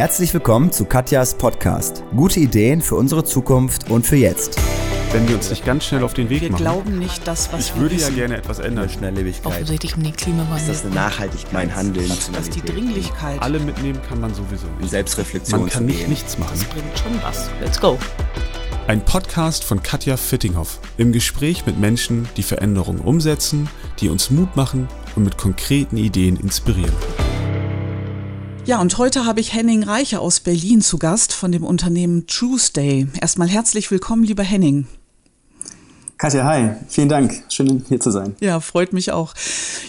Herzlich willkommen zu Katjas Podcast. Gute Ideen für unsere Zukunft und für jetzt. Wenn wir uns nicht ganz schnell auf den Weg wir machen. Wir glauben nicht das, was ich wir würde wissen. ja gerne etwas ändern. Schnelllebigkeit. Offensichtlich um den Klimawandel. Ist das eine Nachhaltigkeit? Mein Handeln. dass die Dringlichkeit. Alle mitnehmen kann man sowieso In nicht. Selbstreflexion Man kann nicht nichts machen. Das bringt schon was. Let's go. Ein Podcast von Katja Fittinghoff im Gespräch mit Menschen, die Veränderungen umsetzen, die uns Mut machen und mit konkreten Ideen inspirieren. Ja, und heute habe ich Henning Reiche aus Berlin zu Gast von dem Unternehmen Tuesday. Erstmal herzlich willkommen, lieber Henning. Katja, hi, vielen Dank. Schön hier zu sein. Ja, freut mich auch.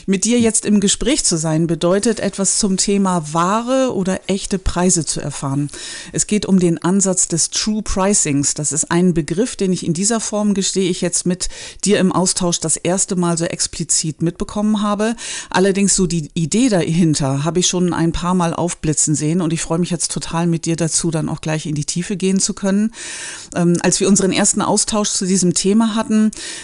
Mit dir jetzt im Gespräch zu sein, bedeutet etwas zum Thema wahre oder echte Preise zu erfahren. Es geht um den Ansatz des True Pricings. Das ist ein Begriff, den ich in dieser Form, gestehe ich jetzt mit dir im Austausch das erste Mal so explizit mitbekommen habe. Allerdings so die Idee dahinter habe ich schon ein paar Mal aufblitzen sehen und ich freue mich jetzt total mit dir dazu, dann auch gleich in die Tiefe gehen zu können. Ähm, als wir unseren ersten Austausch zu diesem Thema hatten,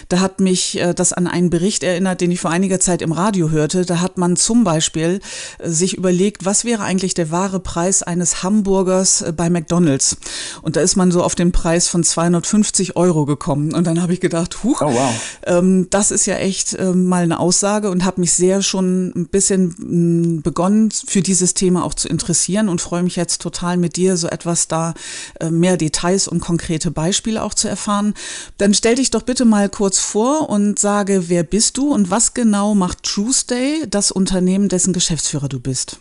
da hat mich äh, das an einen Bericht erinnert, den ich vor einiger Zeit im Radio hörte. Da hat man zum Beispiel äh, sich überlegt, was wäre eigentlich der wahre Preis eines Hamburgers äh, bei McDonald's? Und da ist man so auf den Preis von 250 Euro gekommen. Und dann habe ich gedacht, huch, Oh, wow. ähm, das ist ja echt ähm, mal eine Aussage und habe mich sehr schon ein bisschen mh, begonnen, für dieses Thema auch zu interessieren und freue mich jetzt total mit dir so etwas da äh, mehr Details und konkrete Beispiele auch zu erfahren. Dann stell dich doch bitte mal kurz vor und sage, wer bist du und was genau macht Tuesday, das Unternehmen, dessen Geschäftsführer du bist?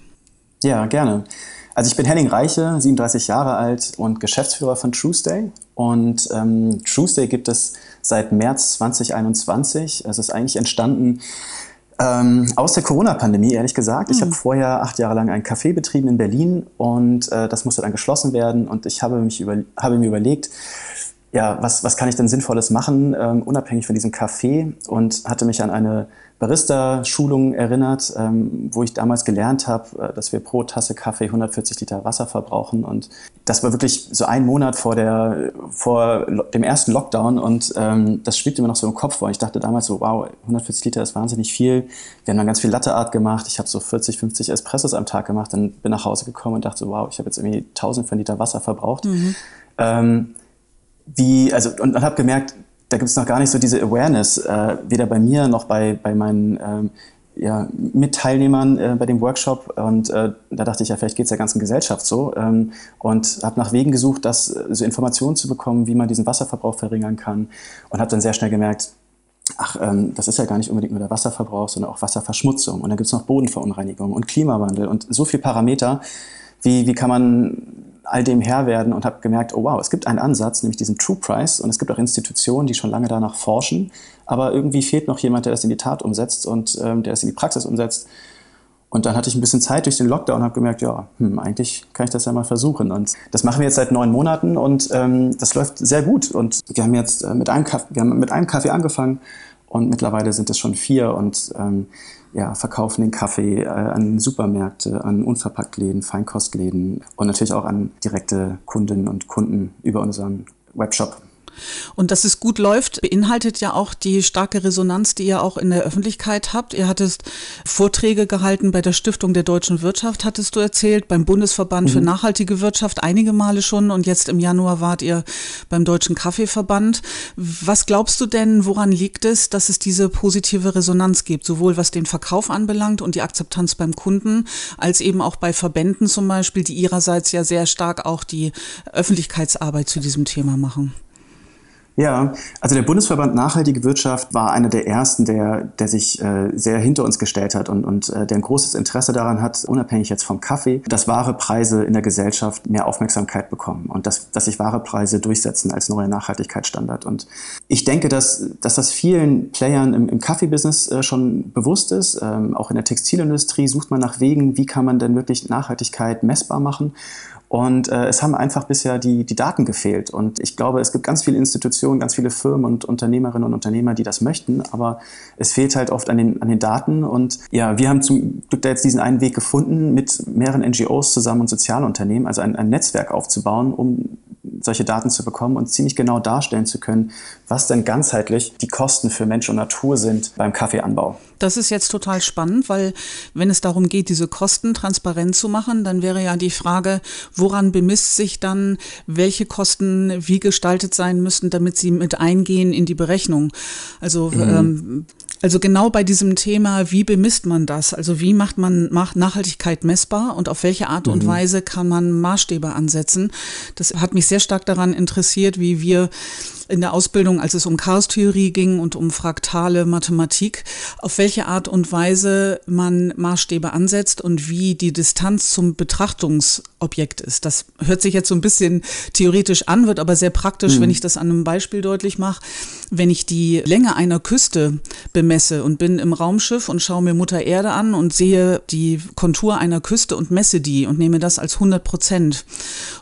Ja, gerne. Also ich bin Henning Reiche, 37 Jahre alt und Geschäftsführer von Tuesday. Und ähm, Tuesday gibt es seit März 2021. Es ist eigentlich entstanden ähm, aus der Corona-Pandemie, ehrlich gesagt. Ich habe vorher acht Jahre lang ein Café betrieben in Berlin und äh, das musste dann geschlossen werden. Und ich habe, mich über, habe mir überlegt, ja, was, was kann ich denn Sinnvolles machen, ähm, unabhängig von diesem Café und hatte mich an eine Barista-Schulung erinnert, ähm, wo ich damals gelernt habe, äh, dass wir pro Tasse Kaffee 140 Liter Wasser verbrauchen und das war wirklich so ein Monat vor, der, vor dem ersten Lockdown und ähm, das schwebte mir noch so im Kopf vor. Ich dachte damals so, wow, 140 Liter ist wahnsinnig viel. Wir haben dann ganz viel Latteart gemacht. Ich habe so 40, 50 Espressos am Tag gemacht und bin nach Hause gekommen und dachte so, wow, ich habe jetzt irgendwie 1000 von Liter Wasser verbraucht. Ähm, wie, also, und, und habe gemerkt, da gibt es noch gar nicht so diese Awareness, äh, weder bei mir noch bei, bei meinen ähm, ja, Mitteilnehmern äh, bei dem Workshop. Und äh, da dachte ich, ja, vielleicht geht es der ganzen Gesellschaft so. Ähm, und habe nach Wegen gesucht, das, so Informationen zu bekommen, wie man diesen Wasserverbrauch verringern kann. Und habe dann sehr schnell gemerkt, ach, ähm, das ist ja gar nicht unbedingt nur der Wasserverbrauch, sondern auch Wasserverschmutzung. Und dann gibt es noch Bodenverunreinigung und Klimawandel und so viele Parameter. Wie, wie kann man all dem Herr werden und habe gemerkt, oh wow, es gibt einen Ansatz, nämlich diesen True Price und es gibt auch Institutionen, die schon lange danach forschen, aber irgendwie fehlt noch jemand, der das in die Tat umsetzt und ähm, der es in die Praxis umsetzt. Und dann hatte ich ein bisschen Zeit durch den Lockdown und habe gemerkt, ja, hm, eigentlich kann ich das ja mal versuchen. Und das machen wir jetzt seit neun Monaten und ähm, das läuft sehr gut. Und wir haben jetzt äh, mit einem Kaffee, wir haben mit einem Kaffee angefangen und mittlerweile sind es schon vier und ähm, ja, verkaufen den Kaffee äh, an Supermärkte, an Unverpacktläden, Feinkostläden und natürlich auch an direkte Kundinnen und Kunden über unseren Webshop. Und dass es gut läuft, beinhaltet ja auch die starke Resonanz, die ihr auch in der Öffentlichkeit habt. Ihr hattest Vorträge gehalten bei der Stiftung der deutschen Wirtschaft, hattest du erzählt, beim Bundesverband für nachhaltige Wirtschaft einige Male schon und jetzt im Januar wart ihr beim Deutschen Kaffeeverband. Was glaubst du denn, woran liegt es, dass es diese positive Resonanz gibt, sowohl was den Verkauf anbelangt und die Akzeptanz beim Kunden, als eben auch bei Verbänden zum Beispiel, die ihrerseits ja sehr stark auch die Öffentlichkeitsarbeit zu diesem Thema machen? Ja, also der Bundesverband Nachhaltige Wirtschaft war einer der ersten, der, der sich äh, sehr hinter uns gestellt hat und, und äh, der ein großes Interesse daran hat, unabhängig jetzt vom Kaffee, dass wahre Preise in der Gesellschaft mehr Aufmerksamkeit bekommen und dass, dass sich wahre Preise durchsetzen als neuer Nachhaltigkeitsstandard. Und ich denke, dass, dass das vielen Playern im, im Kaffeebusiness äh, schon bewusst ist. Ähm, auch in der Textilindustrie sucht man nach Wegen, wie kann man denn wirklich Nachhaltigkeit messbar machen. Und äh, es haben einfach bisher die, die Daten gefehlt. Und ich glaube, es gibt ganz viele Institutionen, ganz viele Firmen und Unternehmerinnen und Unternehmer, die das möchten. Aber es fehlt halt oft an den, an den Daten. Und ja, wir haben zum Glück da jetzt diesen einen Weg gefunden, mit mehreren NGOs zusammen und Sozialunternehmen, also ein, ein Netzwerk aufzubauen, um solche Daten zu bekommen und ziemlich genau darstellen zu können, was denn ganzheitlich die Kosten für Mensch und Natur sind beim Kaffeeanbau. Das ist jetzt total spannend, weil wenn es darum geht, diese Kosten transparent zu machen, dann wäre ja die Frage, woran bemisst sich dann, welche Kosten wie gestaltet sein müssen, damit sie mit eingehen in die Berechnung. Also mhm. ähm, also genau bei diesem Thema, wie bemisst man das? Also wie macht man macht Nachhaltigkeit messbar und auf welche Art und mhm. Weise kann man Maßstäbe ansetzen? Das hat mich sehr stark daran interessiert, wie wir in der Ausbildung, als es um Chaostheorie ging und um fraktale Mathematik, auf welche Art und Weise man Maßstäbe ansetzt und wie die Distanz zum Betrachtungsobjekt ist. Das hört sich jetzt so ein bisschen theoretisch an, wird aber sehr praktisch, mhm. wenn ich das an einem Beispiel deutlich mache. Wenn ich die Länge einer Küste bemesse und bin im Raumschiff und schaue mir Mutter Erde an und sehe die Kontur einer Küste und messe die und nehme das als 100 Prozent.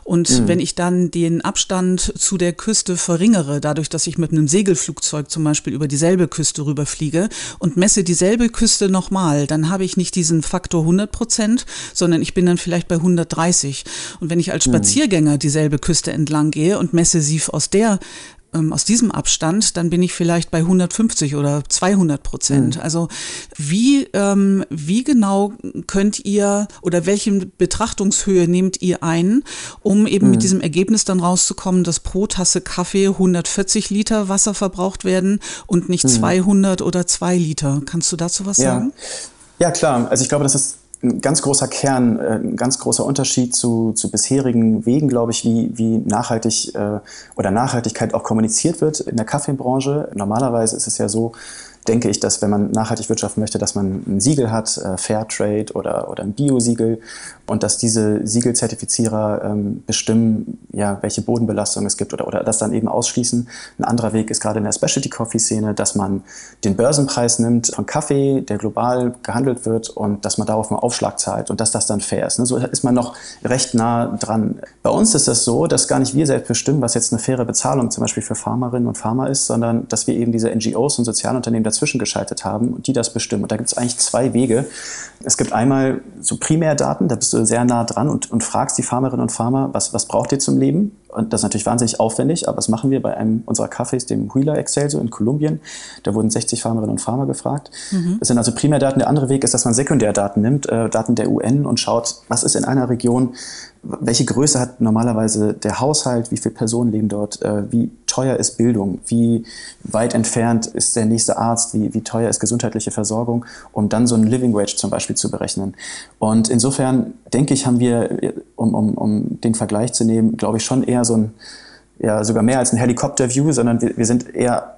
Und mhm. wenn ich dann den Abstand zu der Küste verringere, dadurch, dass ich mit einem Segelflugzeug zum Beispiel über dieselbe Küste rüberfliege und messe dieselbe Küste nochmal, dann habe ich nicht diesen Faktor 100 Prozent, sondern ich bin dann vielleicht bei 130. Und wenn ich als hm. Spaziergänger dieselbe Küste entlang gehe und messe sie aus der ähm, aus diesem Abstand, dann bin ich vielleicht bei 150 oder 200 Prozent. Mhm. Also wie, ähm, wie genau könnt ihr oder welche Betrachtungshöhe nehmt ihr ein, um eben mhm. mit diesem Ergebnis dann rauszukommen, dass pro Tasse Kaffee 140 Liter Wasser verbraucht werden und nicht mhm. 200 oder 2 Liter? Kannst du dazu was ja. sagen? Ja, klar. Also ich glaube, das ist ein ganz großer Kern, äh, ein ganz großer Unterschied zu, zu bisherigen Wegen, glaube ich, wie, wie nachhaltig äh, oder Nachhaltigkeit auch kommuniziert wird in der Kaffeebranche. Normalerweise ist es ja so, denke ich, dass wenn man nachhaltig wirtschaften möchte, dass man ein Siegel hat, äh, Fairtrade oder, oder ein Bio-Siegel und dass diese Siegelzertifizierer ähm, bestimmen, ja, welche Bodenbelastung es gibt oder, oder das dann eben ausschließen. Ein anderer Weg ist gerade in der Specialty Coffee Szene, dass man den Börsenpreis nimmt von Kaffee, der global gehandelt wird und dass man darauf einen Aufschlag zahlt und dass das dann fair ist. Ne? So ist man noch recht nah dran. Bei uns ist das so, dass gar nicht wir selbst bestimmen, was jetzt eine faire Bezahlung zum Beispiel für Farmerinnen und Farmer ist, sondern dass wir eben diese NGOs und Sozialunternehmen dazwischen geschaltet haben und die das bestimmen. Und da gibt es eigentlich zwei Wege. Es gibt einmal so Primärdaten, da bist du sehr nah dran und, und fragst die Farmerinnen und Farmer, was, was braucht ihr zum Leben? Und das ist natürlich wahnsinnig aufwendig, aber das machen wir bei einem unserer Cafés, dem Huila Excelso in Kolumbien. Da wurden 60 Farmerinnen und Farmer gefragt. Mhm. Das sind also Primärdaten. Der andere Weg ist, dass man Sekundärdaten nimmt, äh, Daten der UN und schaut, was ist in einer Region welche Größe hat normalerweise der Haushalt, wie viele Personen leben dort, äh, wie teuer ist Bildung, wie weit entfernt ist der nächste Arzt, wie, wie teuer ist gesundheitliche Versorgung, um dann so ein Living Wage zum Beispiel zu berechnen. Und insofern denke ich, haben wir, um, um, um den Vergleich zu nehmen, glaube ich schon eher so ein, ja sogar mehr als ein Helikopter-View, sondern wir, wir sind eher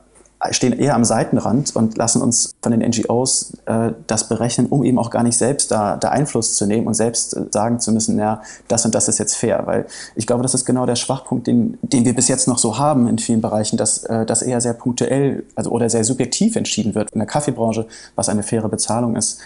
stehen eher am Seitenrand und lassen uns von den NGOs äh, das berechnen, um eben auch gar nicht selbst da, da Einfluss zu nehmen und selbst äh, sagen zu müssen, ja, das und das ist jetzt fair. Weil ich glaube, das ist genau der Schwachpunkt, den, den wir bis jetzt noch so haben in vielen Bereichen, dass äh, das eher sehr punktuell also, oder sehr subjektiv entschieden wird in der Kaffeebranche, was eine faire Bezahlung ist.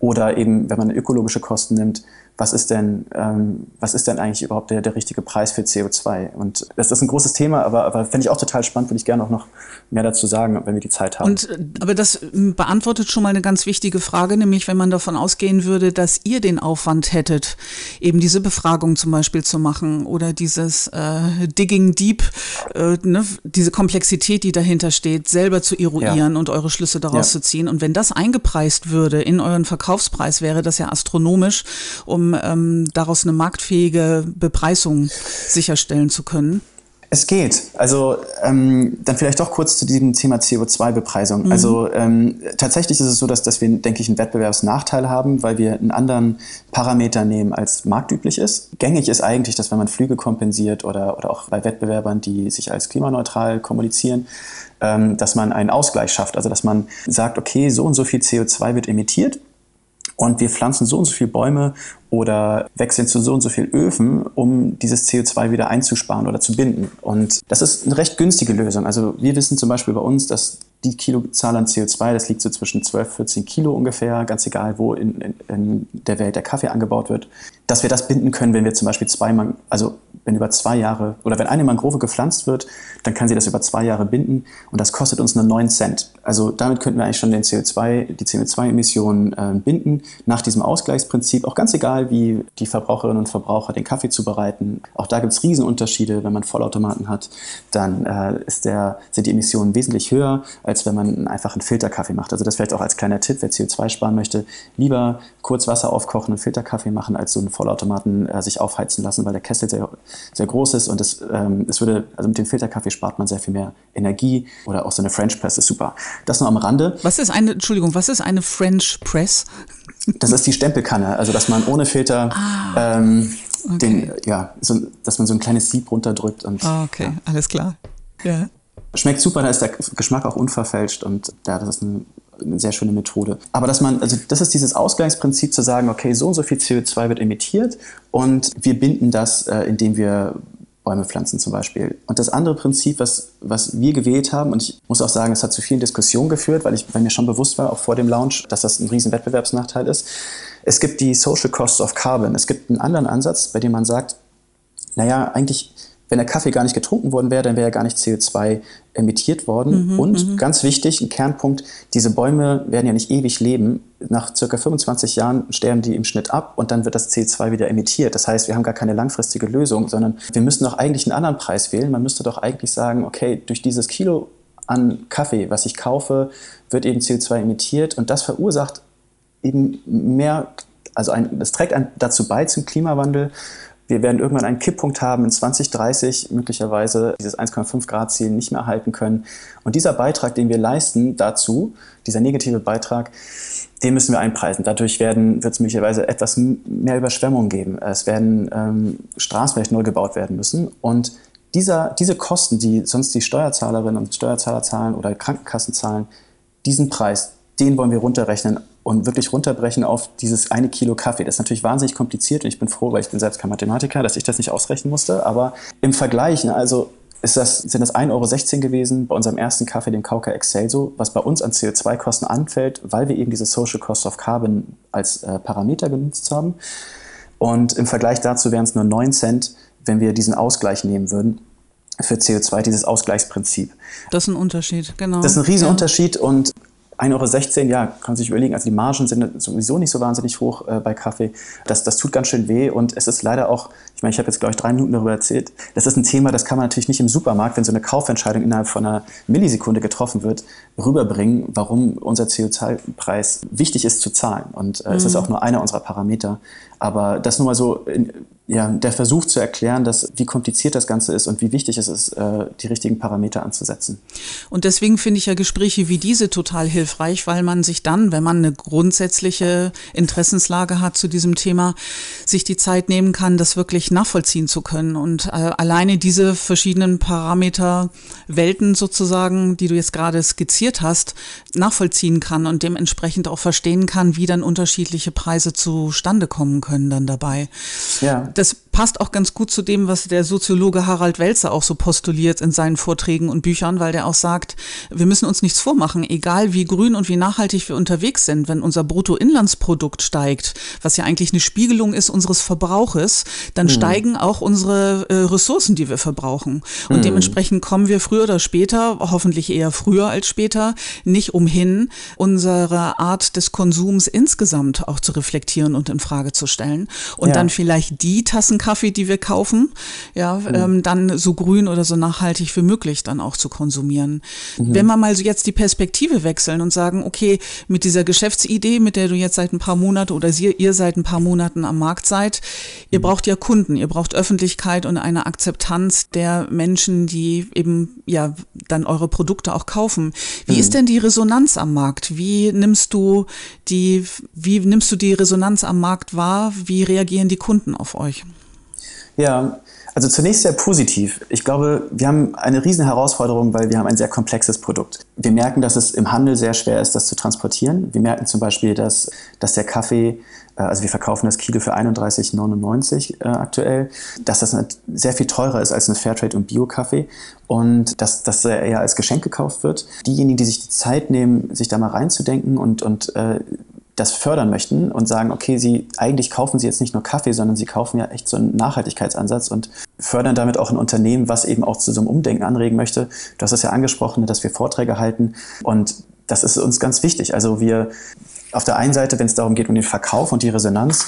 Oder eben, wenn man ökologische Kosten nimmt, was ist denn, ähm, was ist denn eigentlich überhaupt der, der richtige Preis für CO2? Und das ist ein großes Thema, aber, aber finde ich auch total spannend, würde ich gerne auch noch mehr dazu sagen, wenn wir die Zeit haben. Und, äh, aber das ähm, beantwortet schon mal eine ganz wichtige Frage, nämlich wenn man davon ausgehen würde, dass ihr den Aufwand hättet, eben diese Befragung zum Beispiel zu machen oder dieses äh, Digging Deep, äh, ne, diese Komplexität, die dahinter steht, selber zu eruieren ja. und eure Schlüsse daraus ja. zu ziehen. Und wenn das eingepreist würde in euren Verkaufspreis, wäre das ja astronomisch, um ähm, daraus eine marktfähige Bepreisung sicherstellen zu können? Es geht. Also ähm, dann vielleicht doch kurz zu diesem Thema CO2-Bepreisung. Mhm. Also ähm, tatsächlich ist es so, dass, dass wir, denke ich, einen Wettbewerbsnachteil haben, weil wir einen anderen Parameter nehmen, als marktüblich ist. Gängig ist eigentlich, dass wenn man Flüge kompensiert oder, oder auch bei Wettbewerbern, die sich als klimaneutral kommunizieren, ähm, dass man einen Ausgleich schafft. Also dass man sagt, okay, so und so viel CO2 wird emittiert und wir pflanzen so und so viele Bäume oder wechseln zu so und so viel Öfen, um dieses CO2 wieder einzusparen oder zu binden. Und das ist eine recht günstige Lösung. Also wir wissen zum Beispiel bei uns, dass die Kilozahl an CO2, das liegt so zwischen 12, 14 Kilo ungefähr, ganz egal, wo in, in, in der Welt der Kaffee angebaut wird, dass wir das binden können, wenn wir zum Beispiel zweimal, also wenn über zwei Jahre oder wenn eine Mangrove gepflanzt wird, dann kann sie das über zwei Jahre binden und das kostet uns nur 9 Cent. Also damit könnten wir eigentlich schon den CO2, die CO2-Emissionen äh, binden, nach diesem Ausgleichsprinzip, auch ganz egal, wie die Verbraucherinnen und Verbraucher den Kaffee zubereiten. Auch da gibt es Riesenunterschiede. Wenn man Vollautomaten hat, dann äh, ist der, sind die Emissionen wesentlich höher, als wenn man einfach einen Filterkaffee macht. Also das vielleicht auch als kleiner Tipp, wer CO2 sparen möchte, lieber kurz Wasser aufkochen und Filterkaffee machen, als so einen Vollautomaten äh, sich aufheizen lassen, weil der Kessel sehr, sehr groß ist und es, ähm, es würde, also mit dem Filterkaffee spart man sehr viel mehr Energie oder auch so eine French Press ist super. Das nur am Rande. Was ist eine, Entschuldigung, was ist eine French Press? Das ist die Stempelkanne, also dass man ohne Filter ah, ähm, okay. den, ja, so, dass man so ein kleines Sieb runterdrückt und. Ah, okay, ja. alles klar. Ja. Schmeckt super, da ist der Geschmack auch unverfälscht und ja, das ist eine, eine sehr schöne Methode. Aber dass man, also das ist dieses Ausgleichsprinzip zu sagen, okay, so und so viel CO2 wird emittiert und wir binden das, äh, indem wir Bäume pflanzen zum Beispiel. Und das andere Prinzip, was, was wir gewählt haben, und ich muss auch sagen, es hat zu vielen Diskussionen geführt, weil, ich, weil mir schon bewusst war, auch vor dem Launch, dass das ein riesen Wettbewerbsnachteil ist. Es gibt die Social Costs of Carbon. Es gibt einen anderen Ansatz, bei dem man sagt, naja, eigentlich wenn der Kaffee gar nicht getrunken worden wäre, dann wäre ja gar nicht CO2 emittiert worden. Mhm, und mhm. ganz wichtig, ein Kernpunkt, diese Bäume werden ja nicht ewig leben. Nach circa 25 Jahren sterben die im Schnitt ab und dann wird das CO2 wieder emittiert. Das heißt, wir haben gar keine langfristige Lösung, sondern wir müssen doch eigentlich einen anderen Preis wählen. Man müsste doch eigentlich sagen, okay, durch dieses Kilo an Kaffee, was ich kaufe, wird eben CO2 emittiert und das verursacht eben mehr, also ein, das trägt dazu bei zum Klimawandel wir werden irgendwann einen Kipppunkt haben in 2030, möglicherweise dieses 1,5 Grad Ziel nicht mehr halten können. Und dieser Beitrag, den wir leisten dazu, dieser negative Beitrag, den müssen wir einpreisen. Dadurch werden, wird es möglicherweise etwas mehr Überschwemmungen geben. Es werden ähm, Straßen vielleicht neu gebaut werden müssen. Und dieser, diese Kosten, die sonst die Steuerzahlerinnen und Steuerzahler zahlen oder Krankenkassen zahlen, diesen Preis, den wollen wir runterrechnen und wirklich runterbrechen auf dieses eine Kilo Kaffee. Das ist natürlich wahnsinnig kompliziert und ich bin froh, weil ich bin selbst kein Mathematiker, dass ich das nicht ausrechnen musste. Aber im Vergleich, ne, also ist das, sind das 1,16 Euro gewesen bei unserem ersten Kaffee, dem Kauka Excelso, was bei uns an CO2-Kosten anfällt, weil wir eben diese Social Cost of Carbon als äh, Parameter genutzt haben. Und im Vergleich dazu wären es nur 9 Cent, wenn wir diesen Ausgleich nehmen würden für CO2, dieses Ausgleichsprinzip. Das ist ein Unterschied, genau. Das ist ein Riesenunterschied ja. und 1,16 Euro, ja, kann man sich überlegen. Also die Margen sind sowieso nicht so wahnsinnig hoch äh, bei Kaffee. Das, das tut ganz schön weh und es ist leider auch, ich meine, ich habe jetzt, glaube ich, drei Minuten darüber erzählt. Das ist ein Thema, das kann man natürlich nicht im Supermarkt, wenn so eine Kaufentscheidung innerhalb von einer Millisekunde getroffen wird, rüberbringen, warum unser CO2-Preis wichtig ist zu zahlen. Und äh, mhm. es ist mhm. auch nur einer unserer Parameter. Aber das nur mal so in, ja, der Versuch zu erklären, dass, wie kompliziert das Ganze ist und wie wichtig es ist, äh, die richtigen Parameter anzusetzen. Und deswegen finde ich ja Gespräche wie diese total hilfreich, weil man sich dann, wenn man eine grundsätzliche Interessenslage hat zu diesem Thema, sich die Zeit nehmen kann, das wirklich nachvollziehen zu können. Und äh, alleine diese verschiedenen Parameterwelten sozusagen, die du jetzt gerade skizziert hast, nachvollziehen kann und dementsprechend auch verstehen kann, wie dann unterschiedliche Preise zustande kommen können dann dabei. Ja das passt auch ganz gut zu dem, was der Soziologe Harald Welzer auch so postuliert in seinen Vorträgen und Büchern, weil der auch sagt, wir müssen uns nichts vormachen, egal wie grün und wie nachhaltig wir unterwegs sind, wenn unser Bruttoinlandsprodukt steigt, was ja eigentlich eine Spiegelung ist unseres Verbrauches, dann mhm. steigen auch unsere äh, Ressourcen, die wir verbrauchen. Und mhm. dementsprechend kommen wir früher oder später, hoffentlich eher früher als später, nicht umhin, unsere Art des Konsums insgesamt auch zu reflektieren und in Frage zu stellen. Und ja. dann vielleicht die Tassen Kaffee, die wir kaufen, ja, mhm. ähm, dann so grün oder so nachhaltig wie möglich dann auch zu konsumieren. Mhm. Wenn wir mal so jetzt die Perspektive wechseln und sagen, okay, mit dieser Geschäftsidee, mit der du jetzt seit ein paar Monaten oder ihr, ihr seit ein paar Monaten am Markt seid, ihr mhm. braucht ja Kunden, ihr braucht Öffentlichkeit und eine Akzeptanz der Menschen, die eben ja dann eure Produkte auch kaufen. Wie mhm. ist denn die Resonanz am Markt? Wie nimmst du die, wie nimmst du die Resonanz am Markt wahr? Wie reagieren die Kunden auf euch? Ja, also zunächst sehr positiv. Ich glaube, wir haben eine riesen Herausforderung, weil wir haben ein sehr komplexes Produkt. Wir merken, dass es im Handel sehr schwer ist, das zu transportieren. Wir merken zum Beispiel, dass, dass der Kaffee, äh, also wir verkaufen das Kilo für 31,99 äh, aktuell, dass das sehr viel teurer ist als ein Fairtrade- und Bio-Kaffee und dass das eher als Geschenk gekauft wird. Diejenigen, die sich die Zeit nehmen, sich da mal reinzudenken und, und äh, das fördern möchten und sagen, okay, sie eigentlich kaufen sie jetzt nicht nur Kaffee, sondern sie kaufen ja echt so einen Nachhaltigkeitsansatz und fördern damit auch ein Unternehmen, was eben auch zu so einem Umdenken anregen möchte. Du hast es ja angesprochen, dass wir Vorträge halten und das ist uns ganz wichtig. Also wir auf der einen Seite, wenn es darum geht um den Verkauf und die Resonanz,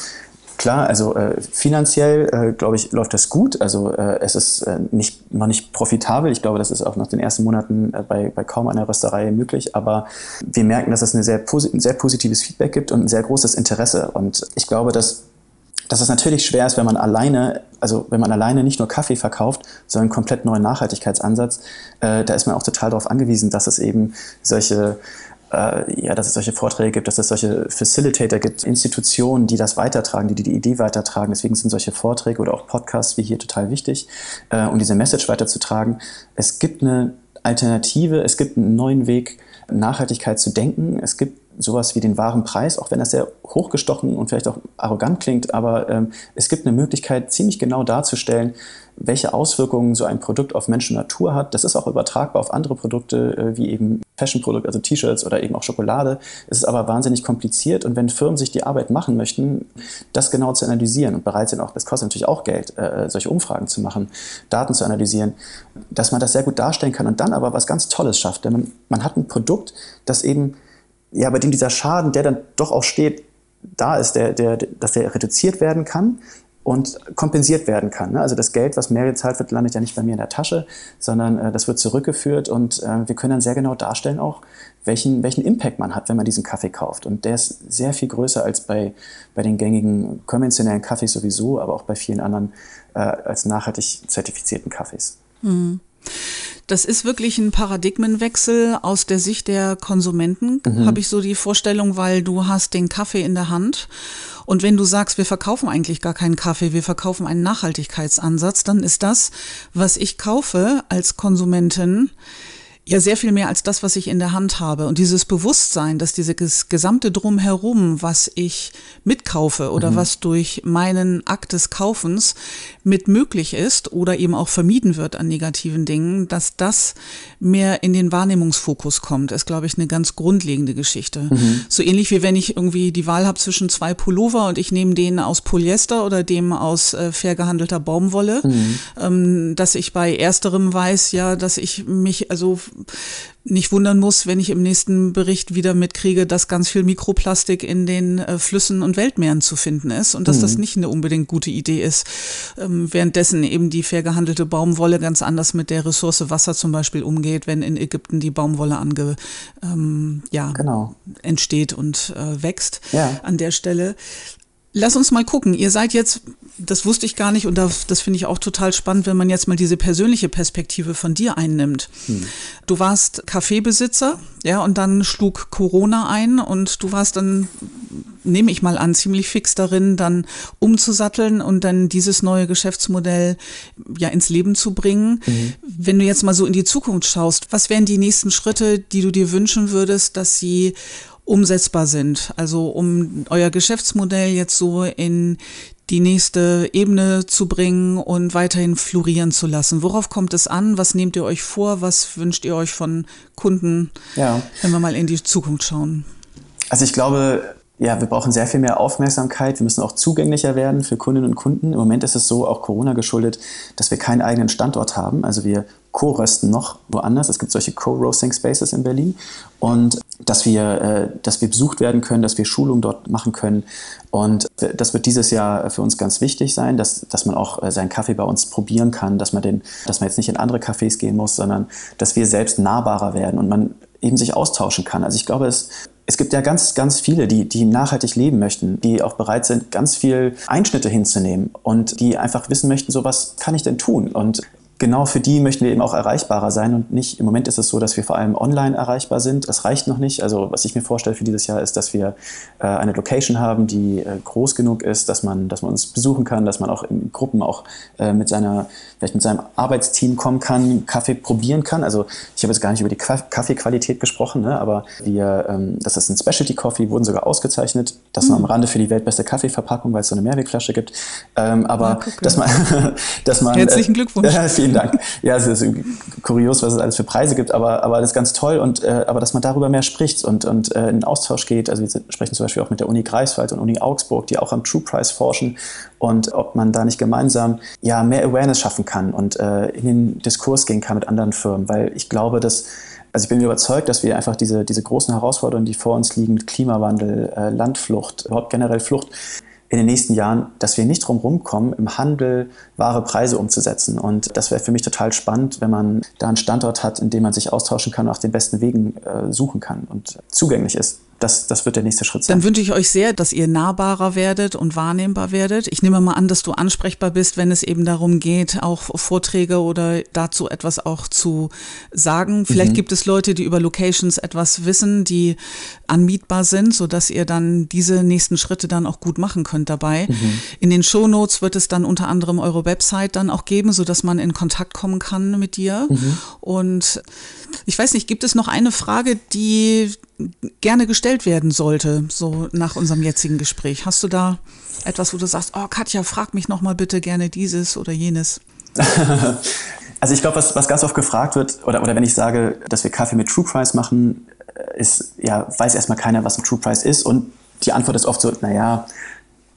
Klar, also äh, finanziell, äh, glaube ich, läuft das gut. Also äh, es ist äh, nicht, noch nicht profitabel. Ich glaube, das ist auch nach den ersten Monaten äh, bei, bei kaum einer Rösterei möglich. Aber wir merken, dass es eine sehr, ein sehr positives Feedback gibt und ein sehr großes Interesse. Und ich glaube, dass dass es natürlich schwer ist, wenn man alleine, also wenn man alleine nicht nur Kaffee verkauft, sondern einen komplett neuen Nachhaltigkeitsansatz, äh, da ist man auch total darauf angewiesen, dass es eben solche äh, ja, dass es solche Vorträge gibt, dass es solche Facilitator gibt, Institutionen, die das weitertragen, die die Idee weitertragen. Deswegen sind solche Vorträge oder auch Podcasts wie hier total wichtig, äh, um diese Message weiterzutragen. Es gibt eine Alternative, es gibt einen neuen Weg, Nachhaltigkeit zu denken. Es gibt sowas wie den wahren Preis, auch wenn das sehr hochgestochen und vielleicht auch arrogant klingt, aber ähm, es gibt eine Möglichkeit, ziemlich genau darzustellen, welche Auswirkungen so ein Produkt auf Mensch und Natur hat. Das ist auch übertragbar auf andere Produkte, äh, wie eben Fashion-Produkte, also T-Shirts oder eben auch Schokolade. Es ist aber wahnsinnig kompliziert und wenn Firmen sich die Arbeit machen möchten, das genau zu analysieren und bereit sind auch, das kostet natürlich auch Geld, äh, solche Umfragen zu machen, Daten zu analysieren, dass man das sehr gut darstellen kann und dann aber was ganz Tolles schafft. Denn man, man hat ein Produkt, das eben ja, bei dem dieser Schaden, der dann doch auch steht, da ist, der, der, dass der reduziert werden kann und kompensiert werden kann. Ne? Also das Geld, was mehr gezahlt wird, landet ja nicht bei mir in der Tasche, sondern äh, das wird zurückgeführt und äh, wir können dann sehr genau darstellen auch, welchen, welchen Impact man hat, wenn man diesen Kaffee kauft. Und der ist sehr viel größer als bei, bei den gängigen konventionellen Kaffees sowieso, aber auch bei vielen anderen äh, als nachhaltig zertifizierten Kaffees. Mhm. Das ist wirklich ein Paradigmenwechsel aus der Sicht der Konsumenten, mhm. habe ich so die Vorstellung, weil du hast den Kaffee in der Hand und wenn du sagst, wir verkaufen eigentlich gar keinen Kaffee, wir verkaufen einen Nachhaltigkeitsansatz, dann ist das, was ich kaufe als Konsumentin, ja, sehr viel mehr als das, was ich in der Hand habe. Und dieses Bewusstsein, dass dieses gesamte Drumherum, was ich mitkaufe oder mhm. was durch meinen Akt des Kaufens mit möglich ist oder eben auch vermieden wird an negativen Dingen, dass das mehr in den Wahrnehmungsfokus kommt, ist, glaube ich, eine ganz grundlegende Geschichte. Mhm. So ähnlich wie wenn ich irgendwie die Wahl habe zwischen zwei Pullover und ich nehme den aus Polyester oder dem aus äh, fair gehandelter Baumwolle, mhm. ähm, dass ich bei ersterem weiß, ja, dass ich mich also nicht wundern muss, wenn ich im nächsten Bericht wieder mitkriege, dass ganz viel Mikroplastik in den äh, Flüssen und Weltmeeren zu finden ist und dass mhm. das nicht eine unbedingt gute Idee ist. Ähm, währenddessen eben die fair gehandelte Baumwolle ganz anders mit der Ressource Wasser zum Beispiel umgeht, wenn in Ägypten die Baumwolle ange, ähm, ja, genau. entsteht und äh, wächst ja. an der Stelle. Lass uns mal gucken. Ihr seid jetzt, das wusste ich gar nicht und das, das finde ich auch total spannend, wenn man jetzt mal diese persönliche Perspektive von dir einnimmt. Hm. Du warst Kaffeebesitzer, ja, und dann schlug Corona ein und du warst dann, nehme ich mal an, ziemlich fix darin, dann umzusatteln und dann dieses neue Geschäftsmodell ja ins Leben zu bringen. Mhm. Wenn du jetzt mal so in die Zukunft schaust, was wären die nächsten Schritte, die du dir wünschen würdest, dass sie umsetzbar sind. Also um euer Geschäftsmodell jetzt so in die nächste Ebene zu bringen und weiterhin florieren zu lassen. Worauf kommt es an? Was nehmt ihr euch vor? Was wünscht ihr euch von Kunden, ja. wenn wir mal in die Zukunft schauen? Also ich glaube, ja, wir brauchen sehr viel mehr Aufmerksamkeit. Wir müssen auch zugänglicher werden für Kundinnen und Kunden. Im Moment ist es so, auch Corona geschuldet, dass wir keinen eigenen Standort haben. Also wir co-rösten noch woanders. Es gibt solche Co-Roasting Spaces in Berlin. Und dass wir, äh, dass wir besucht werden können, dass wir Schulungen dort machen können. Und das wird dieses Jahr für uns ganz wichtig sein, dass, dass man auch äh, seinen Kaffee bei uns probieren kann, dass man, den, dass man jetzt nicht in andere Cafés gehen muss, sondern dass wir selbst nahbarer werden und man eben sich austauschen kann. Also ich glaube, es es gibt ja ganz, ganz viele, die, die nachhaltig leben möchten, die auch bereit sind, ganz viel Einschnitte hinzunehmen und die einfach wissen möchten, so was kann ich denn tun? Und genau für die möchten wir eben auch erreichbarer sein und nicht, im Moment ist es so, dass wir vor allem online erreichbar sind. Das reicht noch nicht. Also was ich mir vorstelle für dieses Jahr ist, dass wir äh, eine Location haben, die äh, groß genug ist, dass man, dass man uns besuchen kann, dass man auch in Gruppen auch äh, mit seiner, vielleicht mit seinem Arbeitsteam kommen kann, Kaffee probieren kann. Also ich habe jetzt gar nicht über die Kaffeequalität gesprochen, ne, aber wir, ähm, das ist ein Specialty Coffee, wurden sogar ausgezeichnet Das mhm. nur am Rande für die weltbeste Kaffeeverpackung, weil es so eine Mehrwegflasche gibt. Ähm, aber ja, dass man, dass man herzlichen äh, Glückwunsch. Äh, vielen Dank. Ja, es ist kurios, was es alles für Preise gibt, aber aber das ist ganz toll und äh, aber dass man darüber mehr spricht und und äh, in den Austausch geht. Also wir sprechen zum Beispiel auch mit der Uni Greifswald und Uni Augsburg, die auch am True Price forschen und ob man da nicht gemeinsam ja mehr Awareness schaffen kann und äh, in den Diskurs gehen kann mit anderen Firmen, weil ich glaube, dass also ich bin überzeugt, dass wir einfach diese, diese großen Herausforderungen, die vor uns liegen, Klimawandel, äh, Landflucht, überhaupt generell Flucht, in den nächsten Jahren, dass wir nicht drum rumkommen, im Handel wahre Preise umzusetzen. Und das wäre für mich total spannend, wenn man da einen Standort hat, in dem man sich austauschen kann und nach den besten Wegen äh, suchen kann und zugänglich ist das, das wird der nächste Schritt sein. Dann wünsche ich euch sehr, dass ihr nahbarer werdet und wahrnehmbar werdet. Ich nehme mal an, dass du ansprechbar bist, wenn es eben darum geht, auch Vorträge oder dazu etwas auch zu sagen. Vielleicht mhm. gibt es Leute, die über Locations etwas wissen, die anmietbar sind, sodass ihr dann diese nächsten Schritte dann auch gut machen könnt dabei. Mhm. In den Show Notes wird es dann unter anderem eure Website dann auch geben, sodass man in Kontakt kommen kann mit dir. Mhm. Und ich weiß nicht, gibt es noch eine Frage, die gerne gestellt werden sollte, so nach unserem jetzigen Gespräch? Hast du da etwas, wo du sagst, oh Katja, frag mich noch mal bitte gerne dieses oder jenes? also ich glaube, was, was ganz oft gefragt wird, oder, oder wenn ich sage, dass wir Kaffee mit True Price machen, ist, ja, weiß erstmal keiner, was ein True Price ist. Und die Antwort ist oft so, naja,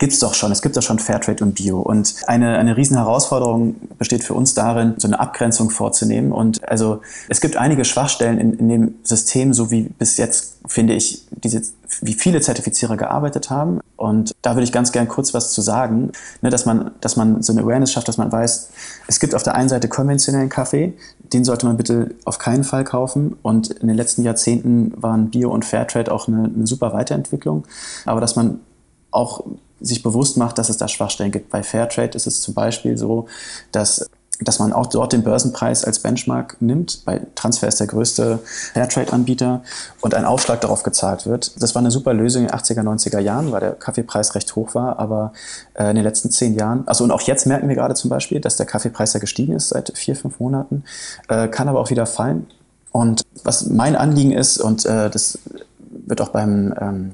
gibt es doch schon. Es gibt doch schon Fairtrade und Bio. Und eine, eine riesen Herausforderung besteht für uns darin, so eine Abgrenzung vorzunehmen. Und also es gibt einige Schwachstellen in, in dem System, so wie bis jetzt, finde ich, diese, wie viele Zertifizierer gearbeitet haben. Und da würde ich ganz gern kurz was zu sagen, ne, dass, man, dass man so eine Awareness schafft, dass man weiß, es gibt auf der einen Seite konventionellen Kaffee, den sollte man bitte auf keinen Fall kaufen. Und in den letzten Jahrzehnten waren Bio und Fairtrade auch eine, eine super Weiterentwicklung. Aber dass man auch sich bewusst macht, dass es da Schwachstellen gibt. Bei Fairtrade ist es zum Beispiel so, dass dass man auch dort den Börsenpreis als Benchmark nimmt. Bei Transfer ist der größte Fairtrade-Anbieter und ein Aufschlag darauf gezahlt wird. Das war eine super Lösung in den 80er, 90er Jahren, weil der Kaffeepreis recht hoch war, aber äh, in den letzten zehn Jahren, also und auch jetzt merken wir gerade zum Beispiel, dass der Kaffeepreis ja gestiegen ist seit vier, fünf Monaten, äh, kann aber auch wieder fallen. Und was mein Anliegen ist, und äh, das wird auch beim ähm,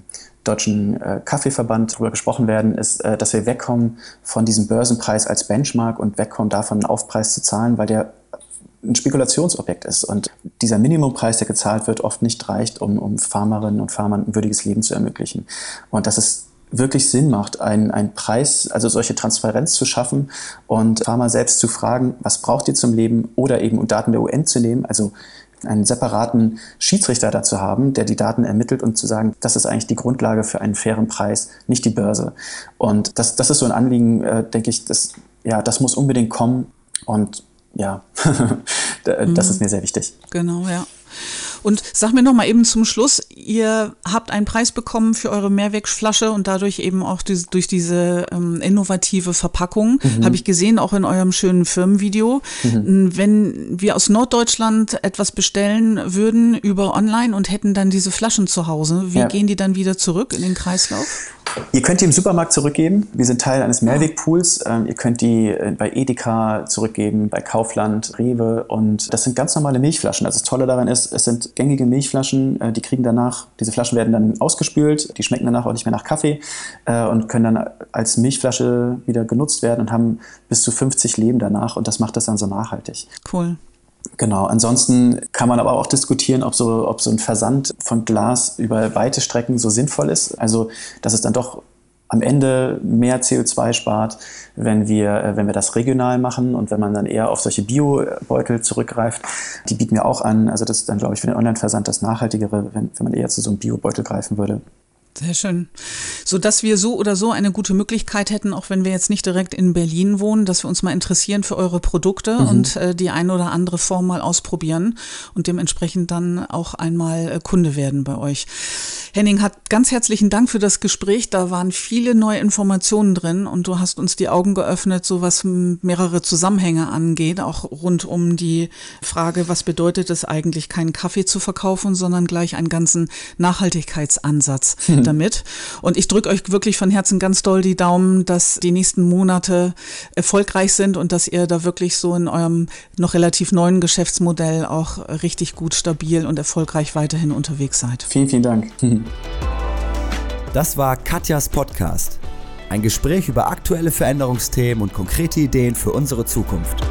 Deutschen äh, Kaffeeverband darüber gesprochen werden, ist, äh, dass wir wegkommen von diesem Börsenpreis als Benchmark und wegkommen davon, einen Aufpreis zu zahlen, weil der ein Spekulationsobjekt ist und dieser Minimumpreis, der gezahlt wird, oft nicht reicht, um, um Farmerinnen und Farmern ein würdiges Leben zu ermöglichen. Und dass es wirklich Sinn macht, einen, einen Preis, also solche Transparenz zu schaffen und Farmer selbst zu fragen, was braucht ihr zum Leben oder eben Daten der UN zu nehmen, also einen separaten Schiedsrichter dazu haben, der die Daten ermittelt und zu sagen, das ist eigentlich die Grundlage für einen fairen Preis, nicht die Börse. Und das, das ist so ein Anliegen, äh, denke ich, das, ja, das muss unbedingt kommen. Und ja, das mhm. ist mir sehr wichtig. Genau, ja. Und sag mir noch mal eben zum Schluss, ihr habt einen Preis bekommen für eure Mehrwegflasche und dadurch eben auch diese, durch diese ähm, innovative Verpackung, mhm. habe ich gesehen, auch in eurem schönen Firmenvideo. Mhm. Wenn wir aus Norddeutschland etwas bestellen würden über online und hätten dann diese Flaschen zu Hause, wie ja. gehen die dann wieder zurück in den Kreislauf? Ihr könnt die im Supermarkt zurückgeben. Wir sind Teil eines Mehrwegpools. Ähm, ihr könnt die äh, bei Edeka zurückgeben, bei Kaufland, Rewe. Und das sind ganz normale Milchflaschen. Also das Tolle daran ist, es sind gängige Milchflaschen. Äh, die kriegen danach, diese Flaschen werden dann ausgespült. Die schmecken danach auch nicht mehr nach Kaffee äh, und können dann als Milchflasche wieder genutzt werden und haben bis zu 50 Leben danach. Und das macht das dann so nachhaltig. Cool. Genau, ansonsten kann man aber auch diskutieren, ob so, ob so ein Versand von Glas über weite Strecken so sinnvoll ist. Also, dass es dann doch am Ende mehr CO2 spart, wenn wir, äh, wenn wir das regional machen und wenn man dann eher auf solche Biobeutel zurückgreift. Die bieten wir auch an. Also das ist dann, glaube ich, für den Online-Versand das Nachhaltigere, wenn, wenn man eher zu so einem Biobeutel greifen würde. Sehr schön. So dass wir so oder so eine gute Möglichkeit hätten, auch wenn wir jetzt nicht direkt in Berlin wohnen, dass wir uns mal interessieren für eure Produkte mhm. und äh, die eine oder andere Form mal ausprobieren und dementsprechend dann auch einmal äh, Kunde werden bei euch. Henning hat ganz herzlichen Dank für das Gespräch. Da waren viele neue Informationen drin und du hast uns die Augen geöffnet, so was mehrere Zusammenhänge angeht, auch rund um die Frage, was bedeutet es eigentlich, keinen Kaffee zu verkaufen, sondern gleich einen ganzen Nachhaltigkeitsansatz mhm. damit. Und ich drücke euch wirklich von Herzen ganz doll die Daumen, dass die nächsten Monate erfolgreich sind und dass ihr da wirklich so in eurem noch relativ neuen Geschäftsmodell auch richtig gut, stabil und erfolgreich weiterhin unterwegs seid. Vielen, vielen Dank. Das war Katjas Podcast. Ein Gespräch über aktuelle Veränderungsthemen und konkrete Ideen für unsere Zukunft.